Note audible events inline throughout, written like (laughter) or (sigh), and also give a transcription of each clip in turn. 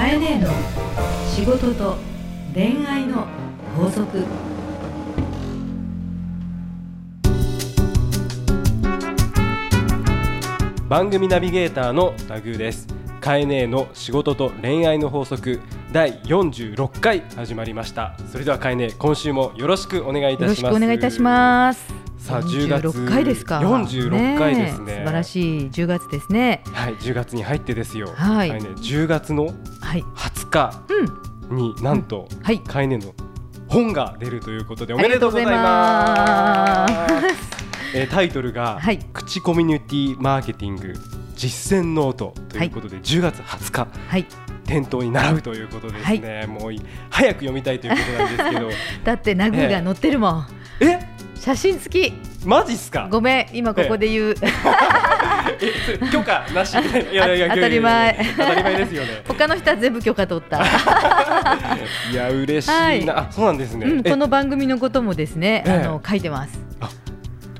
かえねえの仕事と恋愛の法則。番組ナビゲーターのタグーです。カエネーの仕事と恋愛の法則。第46回始まりました。それではカエネー今週もよろしくお願いいたします。よろしくお願いいたしますさあ10月46回ですか。46回ですね。素晴らしい。10月ですね。はい10月に入ってですよ。はい。カエネー10月のはい。20日うん。になんと、はい。カエネーの本が出るということでおめでとうございま。ます。えータイトルが、はい。口コミュニティマーケティング実践ノートということで、10月20日。はい。店頭に並ぶということですね、もうい早く読みたいということなんですけど。(laughs) だってナグーが載ってるもん、え？写真付き。マジっすか？ごめん今ここで言う、(laughs) 許可なし。(laughs) いやいや当たり前。当たり前ですよね。(laughs) 他の人は全部許可取った、いや嬉しいな、はい。あそうなんですね、うん、え。この番組のこともですね、ええ。あの書いてます。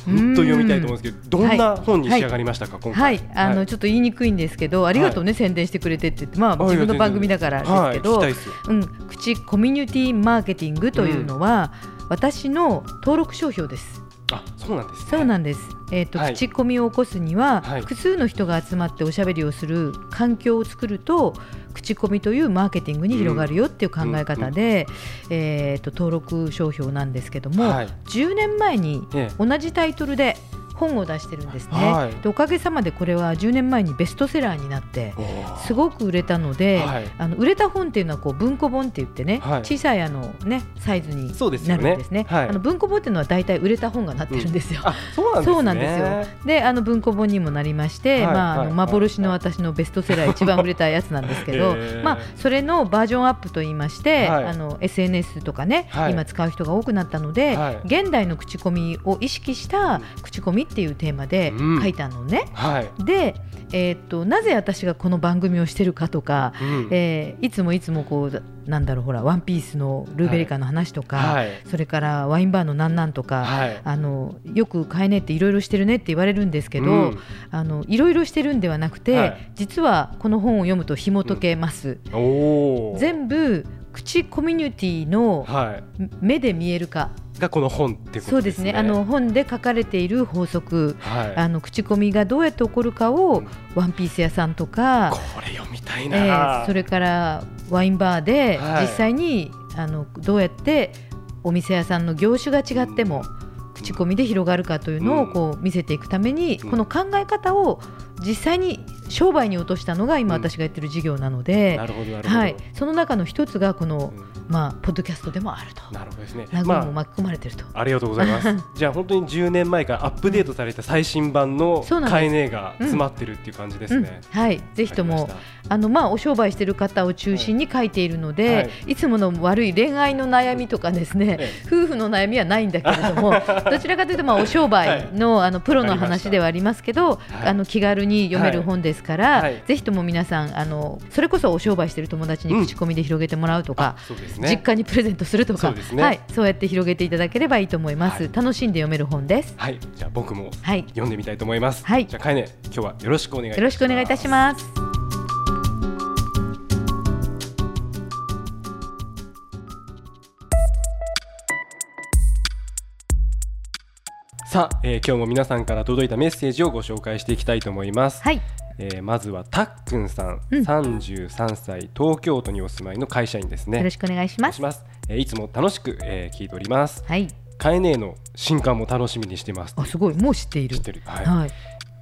本当読みたいと思うんですけどどんな本に仕上がりましたか、今は回い。あの、ちょっと言いにくいんですけどありがとうね、宣伝してくれてって。言ってまあ自分の番組だからですけど、うん、口コミュニティマーケティングというのは、私の登録商標です。あそうなんですね。そうなんです。えっ、と、はい。口コミを起こすには、はい。複数の人が集まっておしゃべりをする環境を作ると口コミというマーケティングに広がるよっていう考え方で、えっ、と登録商標なんですけども、はい。10年前にええ。同じタイトルで本を出してるんですね、はい。でおかげさまでこれは10年前にベストセラーになってすごく売れたので、はい。あの売れた本っていうのはこう文庫本って言ってね、はい。小さいあの、ね、サイズになるんですね。はい。あの文庫本っていうのは大体売れた本がなってるんですよ。うなんですね。そうなんですよ。で、あの文庫本にもなりまして、はい。まあ、あのはい。幻の私のベストセラー一番売れたやつなんですけど、(laughs) へー。まあ、それのバージョンアップと言いまして、はい。あの SNS とかね、はい。今使う人が多くなったので、はい。現代の口コミを意識した口コミっていうテーマでうん。書いたのね。はい、で、えーっとなぜ私がこの番組をしてるかとか、うん。えーいつもいつもこうなんだろうほらワンピースのルーベリカの話とか、はい。それからワインバーのなんなんとか、はい。あのよく買えねえっていろいろしてるねって言われるんですけど、いろいろしてるんではなくて、はい。実はこの本を読むと紐解けます。全部口コミュニティのは目で見えるか、いがこの本っていうこそうでね。とですすね。あの本で書かれている法則、はい。あの口コミがどうやって起こるかを、うん。ワンピース屋さんとかこれ読みたいえな、ーそれからワインバーではい。実際に、あのどうやってお店屋さんの業種が違っても口コミで広がるかというのをうん。こう見せていくために、うん。この考え方を実際に商売に落としたのが今うん。私がやってる事業なので、はい、その中の一つがこの、うん。まあ、ポッドキャストでもあると。なるほどですね。ナグまあも巻き込まれてると。ありがとうございます。(laughs) じゃあ本当に10年前からアップデートされた最新版のそうなんです。カエネが詰まってるっていう感じですね。うん。はい、ぜひともあのまあお商売してる方を中心に書いているので、、はい。つもの悪い恋愛の悩みとかですね、え夫婦の悩みはないんだけれども (laughs) どちらかというとまあお商売の,、あのプロの話ではありますけど、はい。あの気軽に読める本ですから、はいぜひとも皆さんあのそれこそお商売してる友達に口コミで広げてもらうとかうですね。実家にプレゼントするとかそうねはい、そうやって広げていただければいいと思います、はい楽しんで読める本です。はい、じゃあ僕もはい、読んでみたいと思います。はいじゃあカエネ今日はよろしくお願いいたします。よろしくお願いいたします。さあ、えー今日も皆さんから届いたメッセージをご紹介していきたいと思います。はい、えーまずはたっくんさん、うん33歳東京都にお住まいの会社員ですね。よろしくお願いしますいし。ます。えーいつも楽しく、えー聞いております。はい、カエネの新刊も楽しみにしてます。あすごいもう知っている。知ってる。はい。はい、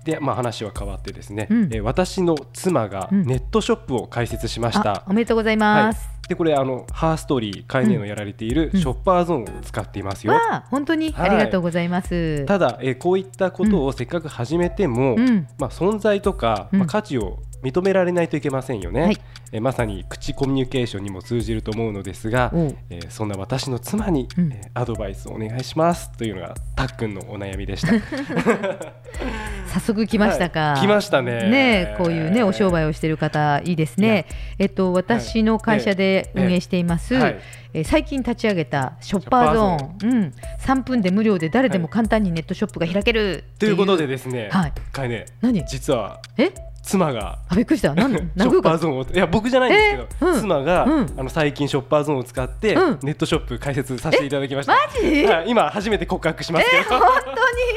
で、まあ話は変わってですね、うん。えー私の妻がうん。ネットショップを開設しました。あおめでとうございます。でこれあのハーストーリーカエネのやられているうん。ショッパーゾーンを使っていますよ。わあ本当にはい。ありがとうございます。ただ、えーこういったことをせっかく始めても、うん。まあ、存在とか、うん。まあ、価値を認められないといけませんよね、はい。えーまさに口コミュニケーションにも通じると思うのですが、えーそんな私の妻に、うん。えーアドバイスをお願いしますというのがたっくんのお悩みでした。(laughs) 早速来ましたか。はい。来ましたね。ねこういうねお商売をしている方いいですね。えっと私の会社で運営しています。はい。えー最近立ち上げたショッパーゾーン、うん、3分で無料で誰でも簡単にネットショップが開ける。ということでですね、はい。かえね何？実はえ？妻が。あびっくりした。なん (laughs) ショッパーゾーンを。いや僕じゃないんですけど、えうん。妻が、うん。あの最近ショッパーゾーンを使って、うん。ネットショップ開設させていただきました。マジ？はい今初めて告白しますけど、本当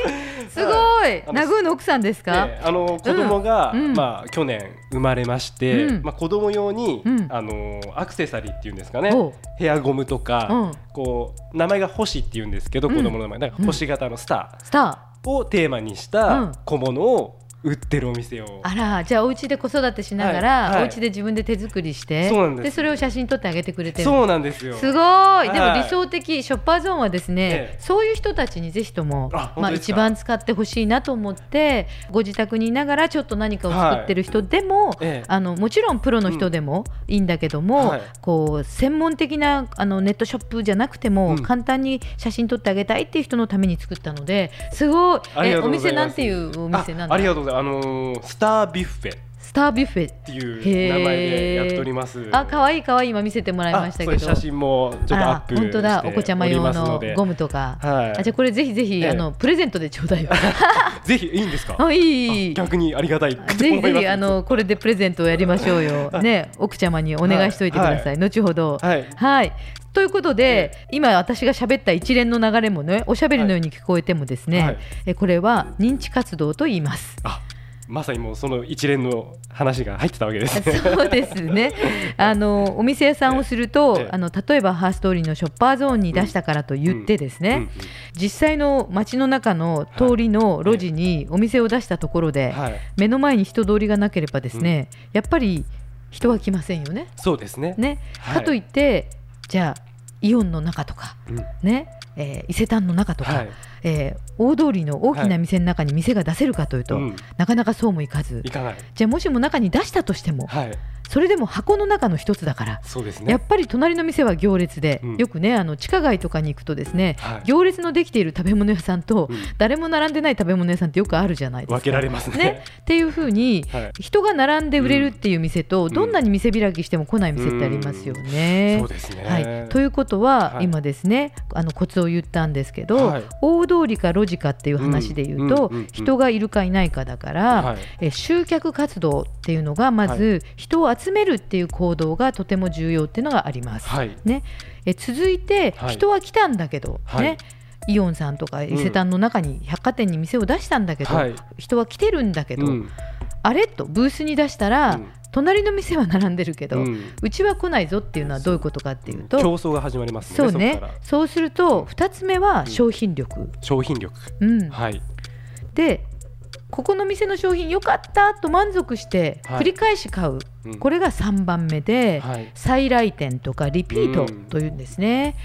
に？(laughs) すごい。あの殴るの奥さんですか、であの子供が、うん。まあ去年生まれまして、うん。まあ子供用に、うん。あのアクセサリーっていうんですかね。ヘアゴムとか、うん。こう名前が星っていうんですけど、うん。子供の名前。だから星型のスタスター。をテーマにしうん。た小物を売ってるお店を、ーあらじゃあお家で子育てしながら、はいはい。お家で自分で手作りしてそうなんです。それを写真撮ってあげてくれてる。そうなんですよ。すごい、でもはい理想的ショッパーゾーンはですね、ええ。そういう人たちにぜひともまあ、一番使ってほしいなと思ってご自宅にいながらちょっと何かを作ってる人でも、ええ。あのもちろんプロの人でもいいんだけども、はい。こう専門的なあのネットショップじゃなくても、うん。簡単に写真撮ってあげたいっていう人のために作ったのですごい。えお店なんていうお店なんだあありがとうあのースタービュッフェ。っスタービュッフェていう名前でやっております。あ可愛い可愛い今見せてもらいましたけど。写真もちょっとアップあ本当だ。お子ちゃま用ので。ゴムとか、はい。あじゃあこれぜひぜひ、ええ。あのプレゼントでちょうだいよ。(laughs) ぜひいいんですか？(laughs) あいいいい。逆にありがたいぜひぜひあのこれでプレゼントをやりましょうよ。(laughs) ね、奥ちゃまにお願いしといてください。後ほど。はい。はい。ということで、今私が喋った一連の流れもね、おしゃべりのように聞こえてもですね、はい。えこれは認知活動と言います。あまさにもうその一連の話が入ってたわけですね。そうですね。(laughs) あのお店屋さんをすると、ええ。あの例えばハーストーリーのショッパーゾーンに出したからと言ってですね、実際の街の中の通りの路地にお店を出したところで、はい。目の前に人通りがなければですね、やっぱり人は来ませんよね。そうですね。ね、はい。かといってじゃあイオンの中とか、うん。ねえー伊勢丹の中とか、はい。えー大通りの大きな店の中に店が出せるかというと、うん。なかなかそうもいかず。いかない。じゃあもしも中に出したとしても、はいそれでも箱の中の一つだから。そうですね。やっぱり隣の店は行列で、うん。よくねあの地下街とかに行くとですね、はい。行列のできている食べ物屋さんと、うん。誰も並んでない食べ物屋さんってよくあるじゃないですか。分けられますね。っていうふうに、はい。人が並んで売れるっていう店と、ん。どんなに店開きしても来ない店ってありますよね。そうですね。はい、ということは、はい。今ですねあのコツを言ったんですけど、はい。大通りか路地かっていう話で言うと、人がいるかいないかだから、はい。え集客活動っていうのがまず、人を集めるっていう行動がとても重要っていうのがあります。はい。ね、え続いて、はい。人は来たんだけど、はい。ね。イオンさんとか伊勢丹の中に百貨店に店を出したんだけど、はい。人は来てるんだけど、うん。あれ？とブースに出したら、うん。隣の店は並んでるけど、ううんちは来ないぞっていうのはどういうことかっていうと、競争が始まりますねそうね。そうすると2つ目は商品力、商品力。うん。はい。でここの店の商品良かったと満足してはい。繰り返し買う、うん。これが3番目で、はい。再来店とかリピートうんというんですね。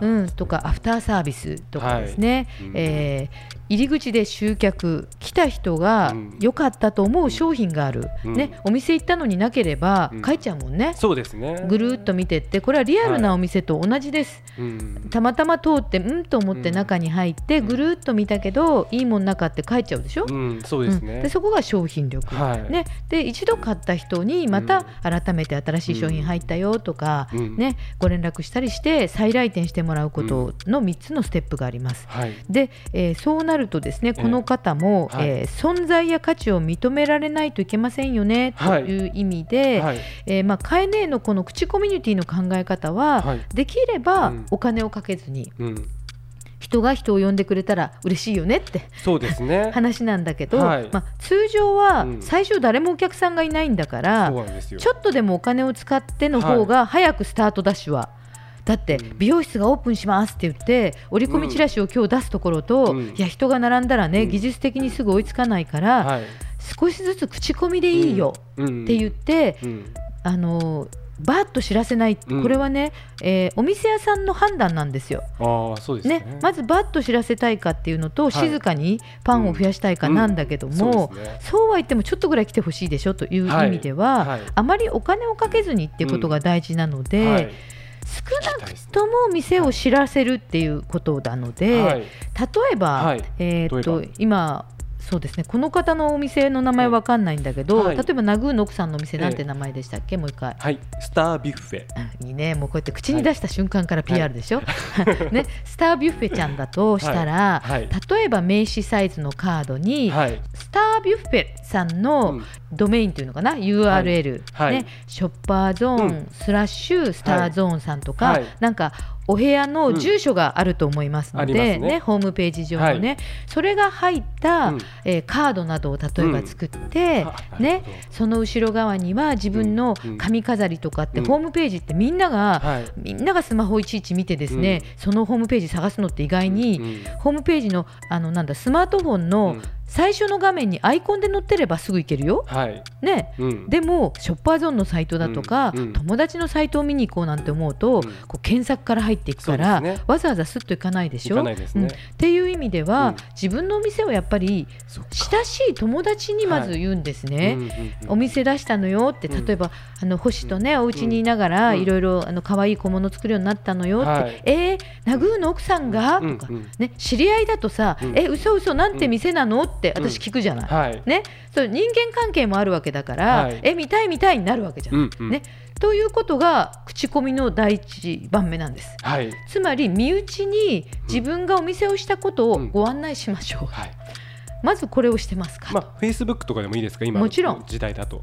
うーん、とかアフターサービスとかですね、はいうん。えー入り口で集客来た人がうん。良かったと思う商品がある、うん。ね、お店行ったのになければうん。帰っちゃうもんね、そうですね。ぐるーっと見てって。これはリアルなお店と同じです、うん。たまたま通ってうんと思って中に入ってうん。ぐるーっと見たけどいいもんなかって帰っちゃうでしょ、うんそうですうん。ねでそこが商品力、はい。ね、で一度買った人にまた改めて新しい商品入ったよとか、うん。ね、ご連絡したりして再来店してもらうことの3つのステップがあります。はい。で、えーそうなるとですねええ。この方も、はい。えー存在や価値を認められないといけませんよねとはい。いう意味で、はい。えーまあ、カエネのこの口コミュニティの考え方は、はい。できればうん。お金をかけずにうん人が人を呼んでくれたら嬉しいよねってそうですね。(laughs) 話なんだけど、はい。まあ、通常はうん。最初誰もお客さんがいないんだから、そうなんちょっとでもお金を使っての方が早くスタートダッシュは。だってうん。美容室がオープンしますって言って折り込みチラシを今日出すところと、うん。いや人が並んだらね、うん。技術的にすぐ追いつかないから、はい。少しずつ口コミでいいようん。って言って、うん。あのーバーッと知らせない、うん。これはね、えーお店屋さんの判断なんですよ。ああそうですね。ね、まずバッと知らせたいかっていうのと、い。静かにパンを増やしたいかなんだけども、うん。そうですね。そうは言ってもちょっとぐらい来てほしいでしょという意味では、はい。はいあまりお金をかけずにっていうことが大事なので、はい。少なくとも店を知らせるっていうことなので、はい。例えば、はい。えーっと今そうですね。この方のお店の名前わかんないんだけど、はい。例えばナグーの奥さんのお店なんて名前でしたっけ、もう一回。はい。スタービュッフェ。うんいいね。もうこうやって口に出した瞬間から PR でしょ、ね、スタービュッフェちゃんだとしたら、はい。はい例えば名刺サイズのカードに、はい。スタービュッフェさんうのん。ドメインというのかな？URL、はい。ね、ショッパーゾーン、うん。スラッシュスターゾーンさんとか、はい。なんかお部屋の住所があると思いますので、うんありますね。ホームページ上のね、はい。それが入った、うん。えーカードなどを例えば作って、あなるねその後ろ側には自分のうん。うん。髪飾りとかって、うん。ホームページってみんなが、はい。みんながスマホをいちいち見てですね、そのホームページ探すのって意外に、うん。ホームページのあのなんだスマートフォンうのん最初の画面にアイコンで載ってればすぐ行けるよ。はい。ね、うん。でもショッパーゾーンのサイトだとか、うんうん。友達のサイトを見に行こうなんて思うと、うん。こう検索から入っていくから、ね。わざわざすっと行かないでしょ？ね。うん。っていう意味では、うん。自分のお店をやっぱり親しい友達にまず言うんですね。うんうんうんお店出したのよってうん。例えば、あの星とねお家にいながらうん。いろいろあの可愛い小物作るようになったのよって、はい。えー、ナグーの奥さんが、うんとか、うん。ね、知り合いだとさ、うん。え嘘嘘なんて店なの？ってうん。私聞くじゃない。はい。ね、そう人間関係もあるわけだから、はい。え見たい見たいになるわけじゃん。うんうん。ね、ということが口コミの第一番目なんです。はい。つまり身内に自分がお店をしたことをご案内しましょう。はい。まずこれをしてますか、まあフェイスブックとかでもいいですか？今もちろん。の時代だと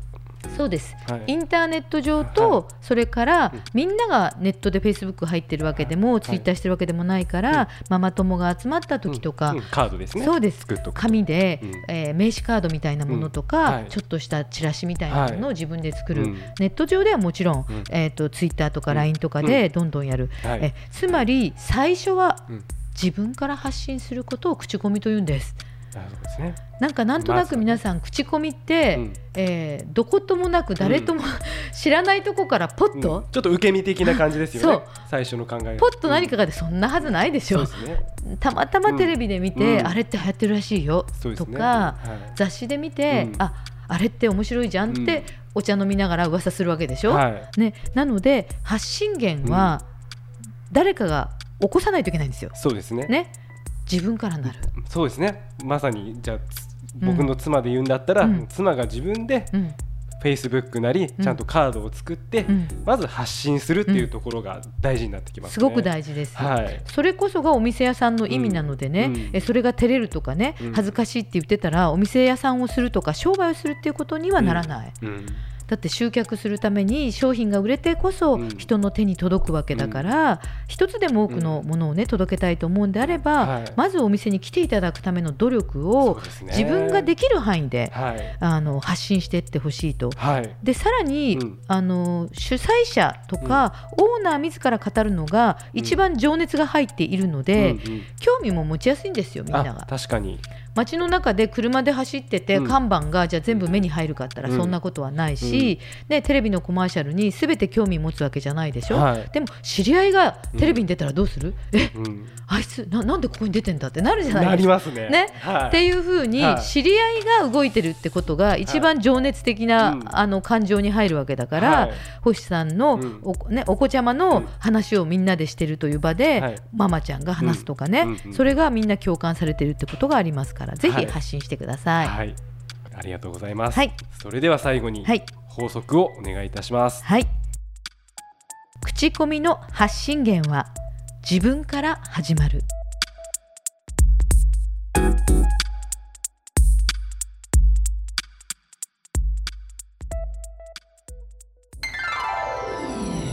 そうです。はい。インターネット上と、それからうん。みんながネットでフェイスブック入ってるわけでも、はい。ツイッターしてるわけでもないから、ママ友が集まった時とか、カードですね。そうです。紙で、うん。えー名刺カードみたいなものとか、ちょっとしたチラシみたいなものを自分で作る、うん。ネット上ではもちろん、うん。えー、とツイッターとかうん。LINE とかでどんどんやる、はい。えつまり最初はうん。自分から発信することを口コミと言うんです。なるほどですね。なんかなんとなく皆さん口コミって、うん。えーどこともなく誰とも、(laughs) 知らないとこからポッと、うん。ちょっと受け身的な感じですよね。(laughs) 最初の考えが。ポッと何かがでそんなはずないでしょ、そうね。たまたまテレビで見て、うん。あれって流行ってるらしいよとか、はい。雑誌で見て、うん。ああれって面白いじゃんって、うん。お茶飲みながら噂するわけでしょ、はい。ね、なので発信源は誰かが起こさないといけないんですよ。そうですね。ね自分からなる、そうですね。まさにじゃあ僕の妻で言うんだったら、うん。妻が自分でうん。フェイスブックなりうん。ちゃんとカードを作って、うん。まず発信するっていうところが大事になってきますね。すごく大事です。はい。それこそがお店屋さんの意味なのでね、うん。うん。えそれが照れるとかね、うん。恥ずかしいって言ってたらお店屋さんをするとか商売をするっていうことにはならない、うんだって集客するために商品が売れてこそうん。人の手に届くわけだから、一つでも多くのものをね届けたいと思うんであれば、はい。まずお店に来ていただくための努力そを自分ができる範囲で、はい。あの発信していってほしいと。はい。でさらに、うん。あの主催者とか、オーナー自ら語るのが一番情熱が入っているので、うんうん。興味も持ちやすいんですよみんなあが。確かに街の中で車で走ってて、うん。看板がじゃあ全部目に入るかったらうん。そんなことはないし、ね、テレビのコマーシャルに全て興味持つわけじゃないでしょ、はい。でも知り合いがテレビに出たらどうする、えうん。あいつななんでここに出てんだってなるじゃないなですか。りますね。ね。はい。っていうふうにはい。知り合いが動いてるってことが一番情熱的な、うん。あの感情に入るわけだから、はい。星さんのうん。お,、ね、お子ちゃまうのん。話をみんなでしてるという場で、はい。ママちゃんが話すとかね、うん。うん。うん。それがみんな共感されてるってことがありますからぜひ発信してください。はい、ありがとうございます。はいそれでは最後にはい法則をお願いいたします。はい。口コミの発信源は自分から始まる。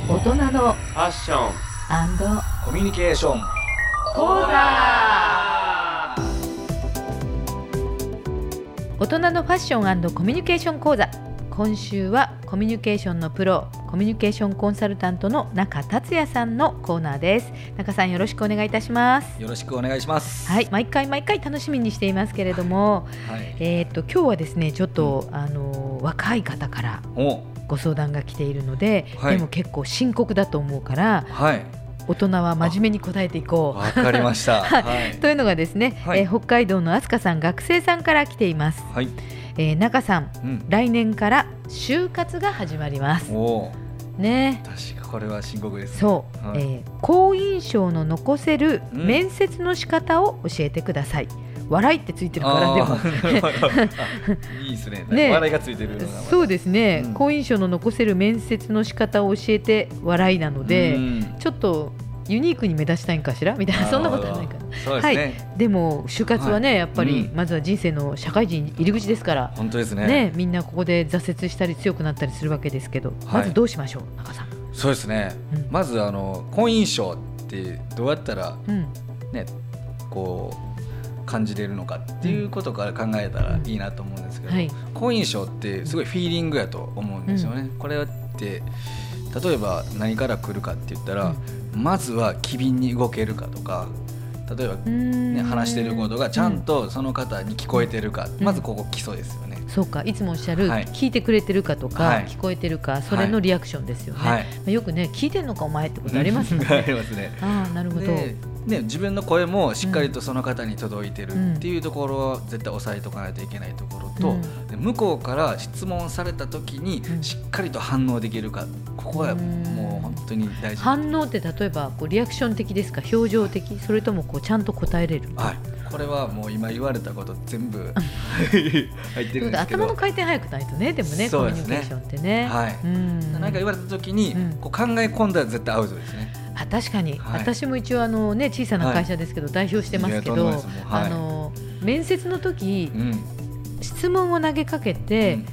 大人のファッションコミュニケーション講座大人のファッションコミュニケーション講座。今週はコミュニケーションのプロコミュニケーションコンサルタントの中達也さんのコーナーです。中さんよろしくお願いいたします。よろしくお願いします。はい毎回毎回楽しみにしていますけれども、はい。えーっと今日はですねちょっと、あの若い方からお。ご相談が来ているので、はい。でも結構深刻だと思うからはい大人は真面目に答えていこう。わかりました。(laughs) はい。はいというのがですね、はい。えー北海道の飛鳥さん学生さんから来ています、はい。えー中さんうん。来年から就活が始まります。ね。確かこれは深刻ですね。そう、はい。えー好印象の残せるうん。面接の仕方を教えてください、笑いってついてるからでも。(laughs) いいですね。(laughs) ね笑いがついてるそうですね、うん。好印象の残せる面接の仕方を教えて笑いなので、うん。ちょっとユニークに目立ちたいんかしら？みたいなそんなことはないかな。そうですね、でも就活はね、やっぱりうん。まずは人生の社会人入り口ですから、本当ですね。ねみんなここで挫折したり強くなったりするわけですけど、はい。まずどうしましょう？中さん。そうですね、うん。まずあの好印象ってどうやったらうん。ねこう感じれるのかっていうことから考えたらいいなと思うんですけど、はい。好印象ってすごいフィーリングやと思うんですよね。これって例えば何から来るかって言ったら、まずは機敏に動けるかとか例えば、ね、ね話してることがちゃんとその方に聞こえてるか、うん。まずここ基礎ですよね。そうかいつもおっしゃる、はい。聞いてくれてるかとか、はい。聞こえてるかそれのリアクションですよね、はい。まあよくね聞いてんのかお前ってことありますもん (laughs) あねりますね。ああなるほど、でね、自分の声もしっかりとその方に届いてるっていうところは絶対押さえておかないといけないところと、うん。で向こうから質問された時にうん。しっかりと反応できるかここはもう本当に大事、反応って例えばこうリアクション的ですか？表情的？それともこうちゃんと答えれるはい、これはもう今言われたこと全部 (laughs) 入ってるんですけど。頭の回転早くないとねでもねコミュニケーションってね、はい。うん。何か言われた時にうん。こう考え込んだら絶対アウトですね。あ確かに、はい。私も一応あの、ね、小さな会社ですけど、代表してますけど、はい。あの面接の時、うん。質問を投げかけて、うん。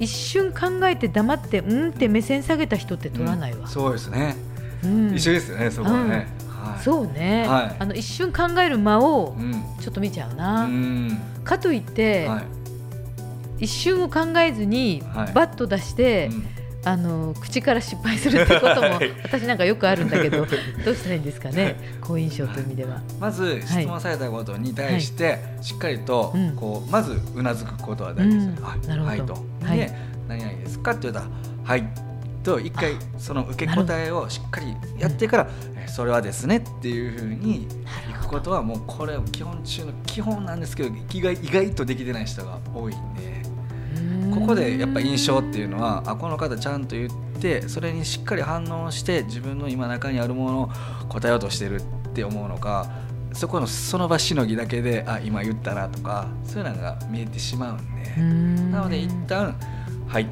一瞬考えて黙ってうんって目線下げた人って取らないわ、そうですね、うん。一緒ですよねそこはね、はい。そうね、はい。あの一瞬考える間をうん。ちょっと見ちゃうな、うん。かといって、はい。一瞬を考えずに、はい。バッと出して、うん。あの口から失敗するってことも (laughs) 私なんかよくあるんだけど (laughs) どうしたらいいんですかね？好印象という意味では。まず質問されたことに対してしっかりとうん。こうまずうなずくことは大事ですね。うん。はい。なるほど。はいと。はい。で何々ですかって言ったらはいと一回その受け答えをしっかりやってからえそれはですねっていうふうにいくことはもうこれは基本中の基本なんですけど意外意外とできてない人が多いんで。ここでやっぱ印象っていうのはあこの方ちゃんと言ってそれにしっかり反応して自分の今中にあるものを答えようとしてるって思うのかそこのその場しのぎだけであ今言ったなとかそういうのが見えてしまうんで。うん。なので一旦はい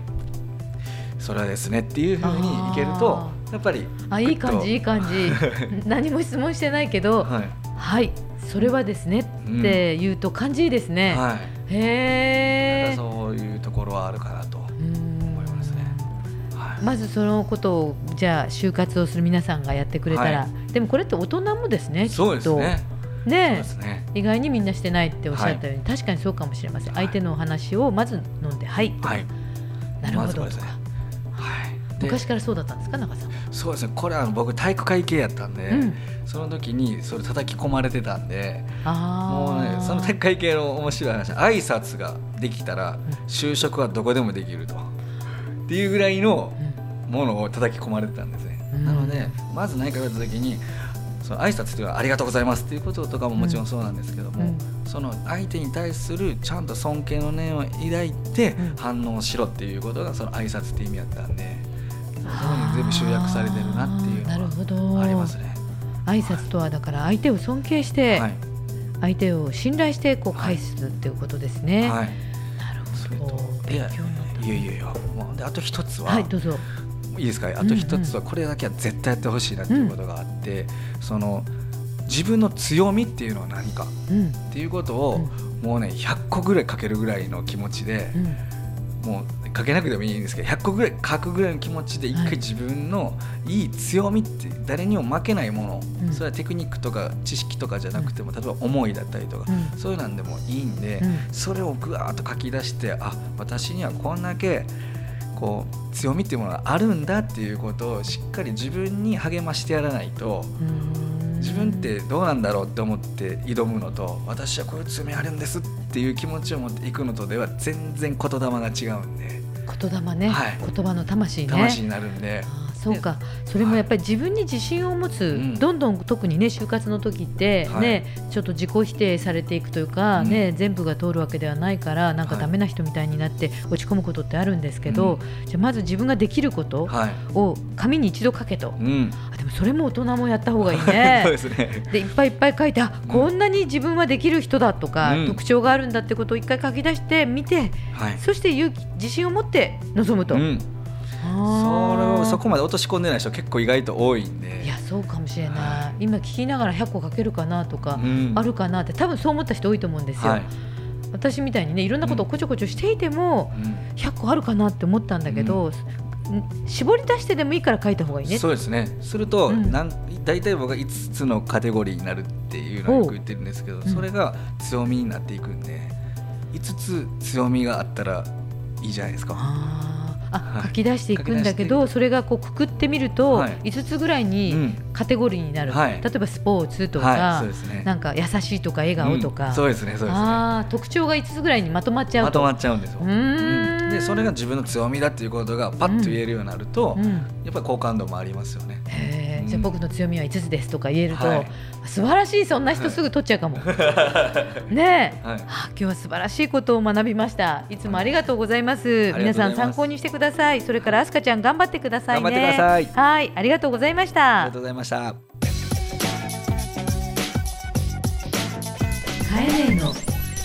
それはですねっていうふうにいけるとやっぱりあいい感じいい感感じ。(laughs) 何も質問してないけどはい。はいそれはですねって言うと感じいいですね、はい。へえそういうところはあるかなと思いますね。はい。まずそのことをじゃあ就活をする皆さんがやってくれたら、はでもこれって大人もですねそうですね。そうきっと。ねね。意外にみんなしてないっておっしゃったように、確かにそうかもしれません、はい。相手のお話をまず飲んではい、はい。なるほど。とか、ま昔からそうだったんですか中さん、そうですね。これは僕体育会系やったんで、うん。その時にそれ叩き込まれてたんであもうねその体育会系の面白い話挨拶ができたらん。就職はどこでもできると。っていうぐらいのものを叩き込まれてたんですね、うん。なのでまず何か言われた時にその挨拶っていうのはありがとうございますっていうこととかももちろんそうなんですけども、うん。その相手に対するちゃんと尊敬の念を抱いてうん反応しろっていうことがその挨拶って意味だったんでそこに全部集約されてるなっていうのどはありますね。挨拶とはだから相手を尊敬して、はい。相手を信頼してこう返すっていうことですね、はい、なるほど。と勉強いやいやいやもうであと一つは、はいどうぞ。いいですか？あと一つはこれだけは絶対やってほしいなっていうことがあって、その自分の強みっていうのは何かうん。っていうことを、もうね100個ぐらい書けるぐらいの気持ちでう、ん。もう書けなくてもいいんですけど100個ぐらい書くぐらいの気持ちで一はい。回自分のいい強みって誰にも負けないもの、うん。それはテクニックとか知識とかじゃなくても、例えば思いだったりとか、うん。そういうなんでもいいんで、うん。それをぐわーっと書き出してあ私にはこんだけこう強みっていうものがあるんだっていうことをしっかり自分に励ましてやらないとうん自分ってどうなんだろうって思って挑むのと私はこういう強みあるんですっていう気持ちを持っていくのとでは全然言霊が違うんで。言霊ね、はい。言葉の魂ね。魂になるんで、そうか。それもやっぱり自分に自信を持つ、うん。どんどん特にね就活の時って、はい。ねちょっと自己否定されていくというか、うん。ね全部が通るわけではないからなんかはい。ダメな人みたいになって落ち込むことってあるんですけど、じゃあまず自分ができることはい。を紙に一度書けと、うん。あでもそれも大人もやった方がいいね。(laughs) そう。ですね。でいっぱいいっぱい書いてあこんなに自分はできる人だとか、うん。特徴があるんだってことを一回書き出してみてはい。そして勇気自信を持って臨むと。うんそれをそこまで落とし込んでない人結構意外と多いんで。いやそうかもしれない、は今聞きながら100個書けるかなとか、うん。あるかなって多分そう思った人多いと思うんですよ、はい。私みたいにねいろんなことをこちょこちょしていても、うん。100個あるかなって思ったんだけど、ん。絞り出してでもいいから書いた方がいいね。そうですね。すると、うん。なん大体僕が5つのカテゴリーになるっていうのをよく言ってるんですけど、ん。それが強みになっていくんで5つ強みがあったらいいじゃないですか。あ書き出していくんだけ書き出してどそれがこうくくってみると、はい。5つぐらいうにん。カテゴリーになる、はい。例えばスポーツとか、ね。なんか優しいとか笑顔とか、うん。そうですね、そうですね。あー特徴が5つぐらいにまとまっちゃうと。まとまっちゃうんですよ。うんでそれが自分の強みだっていうことがパッと言えるようになると、うんやっぱり好感度もありますよね。うんじゃあ僕の強みは5つですとか言えると、はい素晴らしいそんな人すぐ取っちゃうかも。(laughs) ねえ、はいあ今日は素晴らしいことを学びました。いつもありがとうございます。りがとうございます皆さん参考にしてください。それからあすかちゃん頑張ってくださいね。頑張ってくださいはい、ありがとうございましたありがと。うございました。カエネの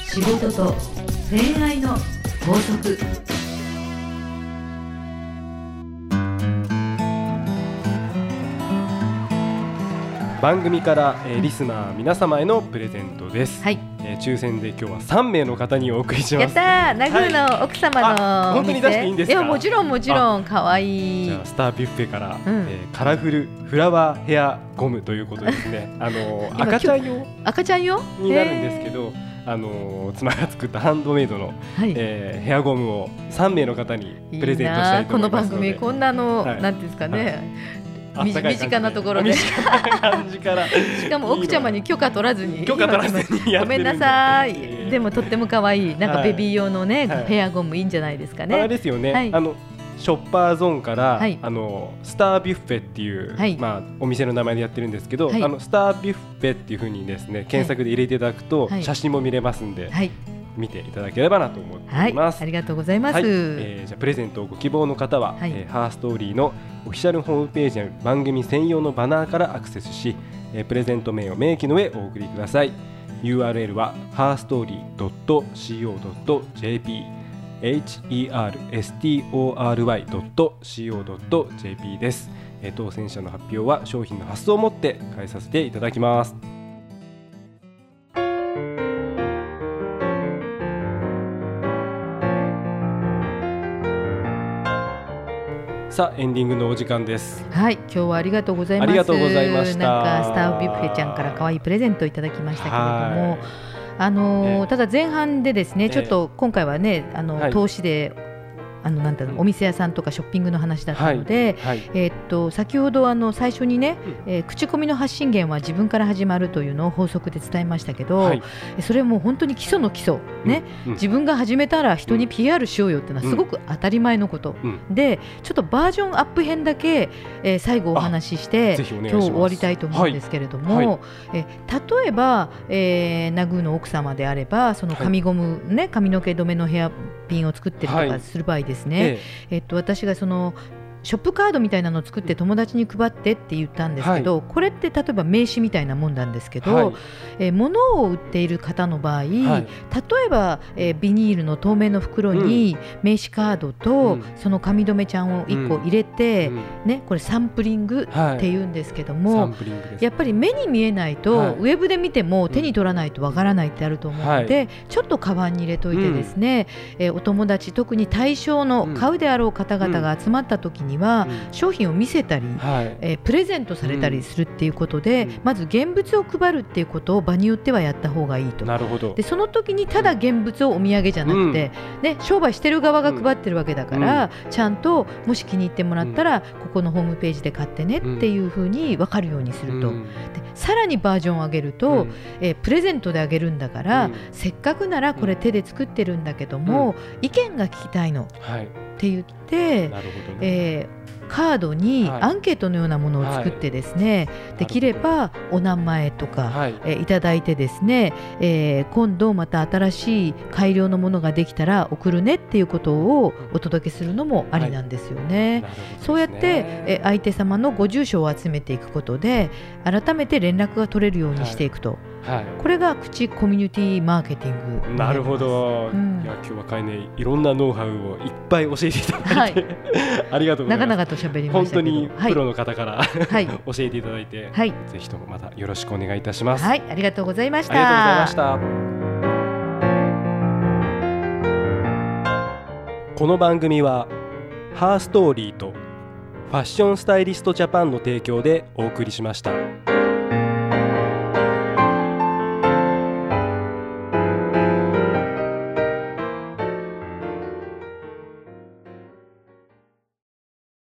仕事と恋愛の法則番組から、えーリスナー皆様へのプレゼントです、はい、えー抽選で今日は3名の方にお送りします。やったー、ナグーの奥様のお店、あ本当に出していいんですか？やもちろんもちろん。可愛い。じゃあスタービュッフェから、うん。えーカラフルフラワーヘアゴムということですね (laughs) あの赤ちゃん用？赤ちゃんよになるんですけどあのー妻が作ったハンドメイドの、はい。えーヘアゴムを3名の方にいいプレゼントしたいと思いますので。組こんなの、はい。なんですかね、身近なところで。身近な感じから。しかも奥ちゃまに許可取らずに。許可取らずにやごめんなさえい。えでもとっても可愛い。なんかはいベビー用のね、はい。ヘアゴムいいんじゃないですかあれねですよね、はい。あのショッパーゾーンから、はい。あのスタービュッフェっていう、はい。まあ、お店の名前でやってるんですけど、はい。あのスタービュッフェっていう風にですね検索で入れていただくと、はい。写真も見れますんで、はい見ていただければなと思っていります。ありがとうございます、はい、えーじゃあプレゼントをご希望の方は、はい。えーハーストーリーのオフィシャルホームページや番組専用のバナーからアクセスし、えープレゼント名を明記の上お送りください。URL は herstory.co.jp herstory.co.jp です、えー当選者の発表は商品の発送をもって返させていただきますさあエンディングのお時間です。はい今日はありがとうございます。ありがとうございました。なんかスタービュッフェちゃんから可愛いプレゼントをいただきましたけれどもはあのーええ。ただ前半でですね、ええ。ちょっと今回はねあの、はい。投資であのなんていうのうんお店屋さんとかショッピングの話だったので、はいえーっと先ほどあの最初にね、うん。えー口コミの発信源は自分から始まるというのを法則で伝えましたけど、はい。それも本当に基礎の基礎ね、うんうん。自分が始めたら人にうん。PR しようよっていうのはすごく当たり前のこと、うん。でちょっとバージョンアップ編だけ、えー最後お話しして今日終わりたいと思うんですけれども、はい。はいえ例えば、えー、ナグーの奥様であればその髪ゴム、ね髪の毛止めのヘアピンを作ってるとはい。かする場合ですね、え。えっと、私がそのショップカードみたいなのを作って友達に配ってって言ったんですけど、これって例えば名刺みたいなもんなんですけど、えはい。えー物を売っている方の場合、はい。例えば、えービニールの透明の袋に名刺カードと、うん。その紙留めちゃんを1個入れて、うん。ね、これサンプリングはい。っていうんですけどサも、やっぱり目に見えないと、はい。ウェブで見ても手に取らないとわからないってあると思うので、ちょっとカバンに入れといてですね、えーお友達特に対象のうん。買うであろう方々が集まった時には、うん。商品を見せたり、はい。えープレゼントされたりするっていうことで、うん。まず現物を配るっていうことを場によってはやった方がいいと。なるほど。でその時にただ現物をお土産じゃなくて、ね、商売してる側が配ってるわけだから、ちゃんともし気に入ってもらったら、ここのホームページで買ってねっていうふうに分かるようにすると、うん。でさらにバージョンを上げると、うん。えープレゼントであげるんだから、うん。せっかくならこれ手で作ってるんだけども、意見が聞きたいの。っはい。て言って、なるほどね。えーカードにはい。アンケートのようなものを作ってですね、できればお名前とか、はい。えーいただいてですね、えー今度また新しい改良のものができたら送るねっていうことをお届けするのもありなんですよね。ね。そうやって、えー相手様のご住所を集めていくことで改めて連絡が取れるようにしていくと、はい。これが口コミュニティマーケティングになるほど、うん。いや今日はかいねいろんなノウハウをいっぱい教えていただいて、(laughs) ありがとうござないかます。なかと喋りま本当したけどにプロの方から、はい。(laughs) 教えていただいて、はい、ぜひともまたよろしくお願いいたします、はい、ありがとうございました。ありがとうございました。この番組はハーストーリーとファッションスタイリストジャパンの提供でお送りしました。